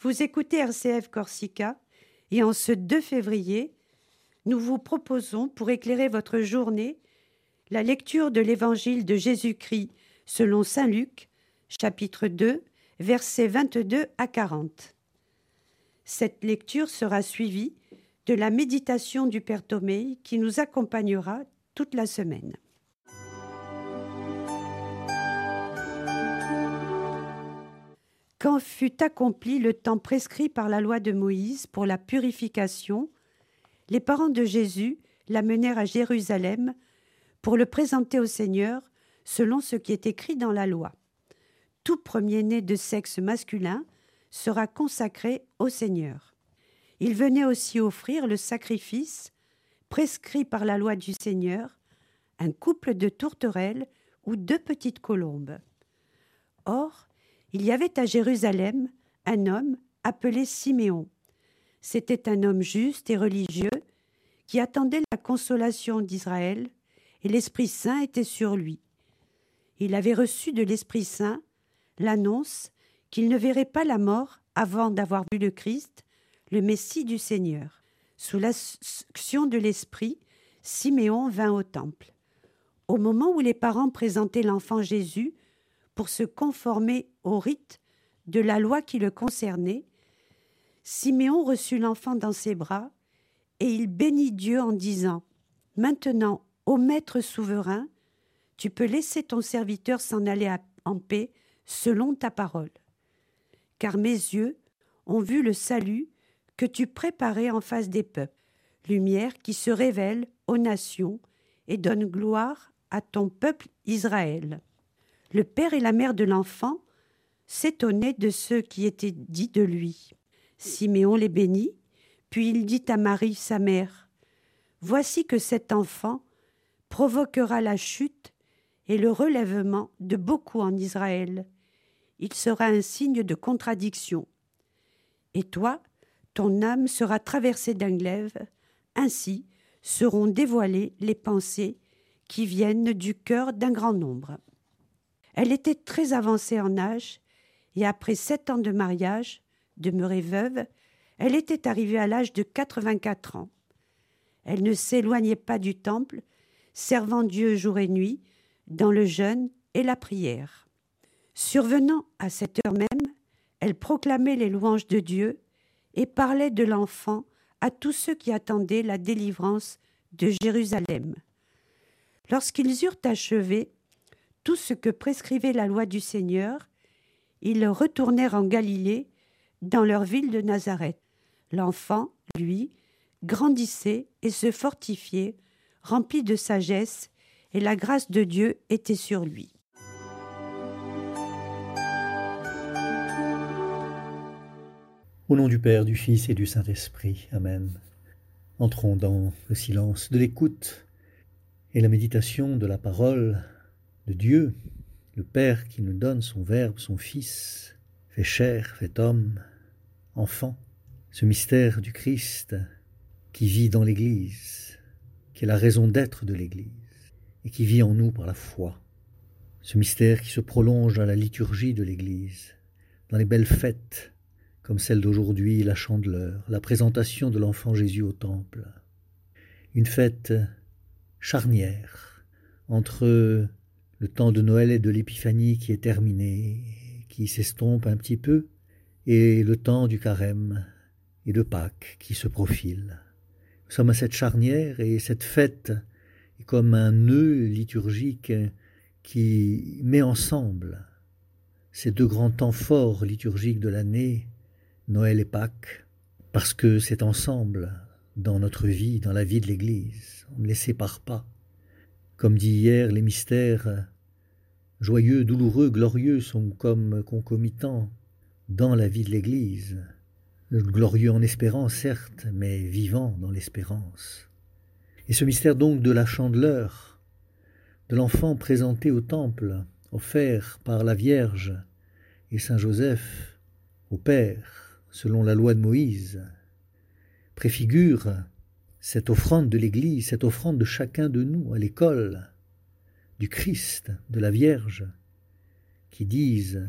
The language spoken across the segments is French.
Vous écoutez RCF Corsica et en ce 2 février, nous vous proposons, pour éclairer votre journée, la lecture de l'Évangile de Jésus-Christ selon Saint Luc, chapitre 2, versets 22 à 40. Cette lecture sera suivie de la méditation du Père Thomé qui nous accompagnera toute la semaine. Quand fut accompli le temps prescrit par la loi de Moïse pour la purification, les parents de Jésus l'amenèrent à Jérusalem pour le présenter au Seigneur selon ce qui est écrit dans la loi. Tout premier-né de sexe masculin sera consacré au Seigneur. Il venait aussi offrir le sacrifice prescrit par la loi du Seigneur, un couple de tourterelles ou deux petites colombes. Or, il y avait à Jérusalem un homme appelé Siméon. C'était un homme juste et religieux qui attendait la consolation d'Israël, et l'Esprit Saint était sur lui. Il avait reçu de l'Esprit Saint l'annonce qu'il ne verrait pas la mort avant d'avoir vu le Christ, le Messie du Seigneur. Sous l'action de l'Esprit, Siméon vint au temple. Au moment où les parents présentaient l'enfant Jésus pour se conformer au rite de la loi qui le concernait, Siméon reçut l'enfant dans ses bras et il bénit Dieu en disant Maintenant, ô Maître souverain, tu peux laisser ton serviteur s'en aller en paix selon ta parole. Car mes yeux ont vu le salut que tu préparais en face des peuples, lumière qui se révèle aux nations et donne gloire à ton peuple Israël. Le père et la mère de l'enfant s'étonnaient de ce qui était dit de lui. Siméon les bénit, puis il dit à Marie, sa mère, Voici que cet enfant provoquera la chute et le relèvement de beaucoup en Israël. Il sera un signe de contradiction. Et toi, ton âme sera traversée d'un glaive, ainsi seront dévoilées les pensées qui viennent du cœur d'un grand nombre. Elle était très avancée en âge, et après sept ans de mariage, demeurée veuve, elle était arrivée à l'âge de quatre-vingt-quatre ans. Elle ne s'éloignait pas du temple, servant Dieu jour et nuit, dans le jeûne et la prière. Survenant à cette heure même, elle proclamait les louanges de Dieu et parlait de l'enfant à tous ceux qui attendaient la délivrance de Jérusalem. Lorsqu'ils eurent achevé tout ce que prescrivait la loi du Seigneur, ils retournèrent en Galilée, dans leur ville de Nazareth. L'enfant, lui, grandissait et se fortifiait, rempli de sagesse, et la grâce de Dieu était sur lui. Au nom du Père, du Fils et du Saint-Esprit. Amen. Entrons dans le silence de l'écoute et la méditation de la parole de Dieu, le Père qui nous donne son Verbe, son Fils, fait chair, fait homme, enfant, ce mystère du Christ qui vit dans l'Église, qui est la raison d'être de l'Église, et qui vit en nous par la foi. Ce mystère qui se prolonge dans la liturgie de l'Église, dans les belles fêtes, comme celle d'aujourd'hui, la chandeleur, la présentation de l'enfant Jésus au temple. Une fête charnière entre le temps de Noël et de l'Épiphanie qui est terminé, qui s'estompe un petit peu, et le temps du carême et de Pâques qui se profile. Nous sommes à cette charnière et cette fête est comme un nœud liturgique qui met ensemble ces deux grands temps forts liturgiques de l'année, Noël et Pâques, parce que c'est ensemble dans notre vie, dans la vie de l'Église. On ne les sépare pas. Comme dit hier, les mystères joyeux, douloureux, glorieux sont comme concomitants dans la vie de l'Église. Glorieux en espérance, certes, mais vivant dans l'espérance. Et ce mystère donc de la chandeleur, de l'enfant présenté au temple, offert par la Vierge et Saint Joseph au Père, selon la loi de Moïse, préfigure cette offrande de l'Église, cette offrande de chacun de nous à l'école, du Christ, de la Vierge, qui disent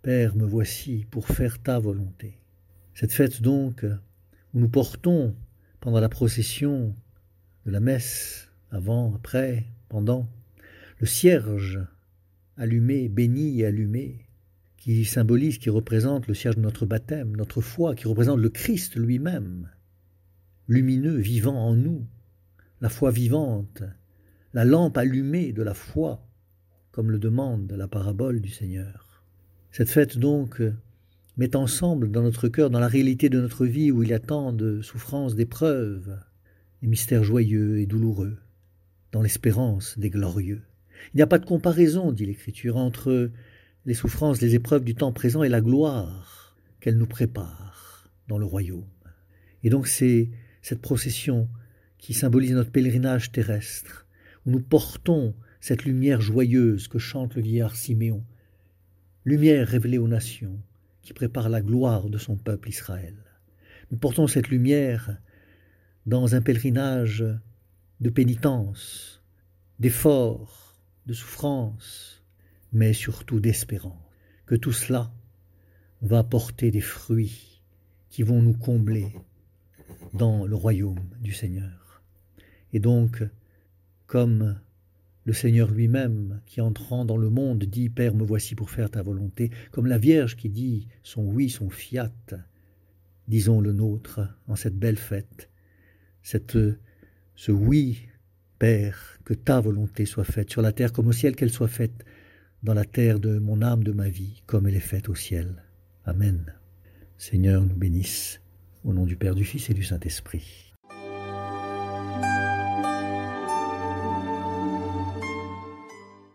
Père, me voici pour faire ta volonté. Cette fête donc, où nous portons pendant la procession de la messe, avant, après, pendant, le cierge allumé, béni et allumé, qui symbolise, qui représente le cierge de notre baptême, notre foi, qui représente le Christ lui-même, lumineux, vivant en nous, la foi vivante, la lampe allumée de la foi, comme le demande la parabole du Seigneur. Cette fête donc met ensemble dans notre cœur, dans la réalité de notre vie où il y a tant de souffrances, d'épreuves, des mystères joyeux et douloureux, dans l'espérance des glorieux. Il n'y a pas de comparaison, dit l'Écriture, entre les souffrances, les épreuves du temps présent et la gloire qu'elle nous prépare dans le royaume. Et donc c'est cette procession qui symbolise notre pèlerinage terrestre, où nous portons cette lumière joyeuse que chante le vieillard Siméon, lumière révélée aux nations, qui prépare la gloire de son peuple Israël. Nous portons cette lumière dans un pèlerinage de pénitence, d'effort, de souffrance, mais surtout d'espérance, que tout cela va porter des fruits qui vont nous combler dans le royaume du Seigneur. Et donc, comme le Seigneur lui-même, qui entrant dans le monde, dit Père, me voici pour faire ta volonté, comme la Vierge qui dit son oui, son fiat, disons le nôtre en cette belle fête, cette, ce oui, Père, que ta volonté soit faite sur la terre comme au ciel, qu'elle soit faite dans la terre de mon âme, de ma vie, comme elle est faite au ciel. Amen. Seigneur nous bénisse, au nom du Père, du Fils et du Saint-Esprit.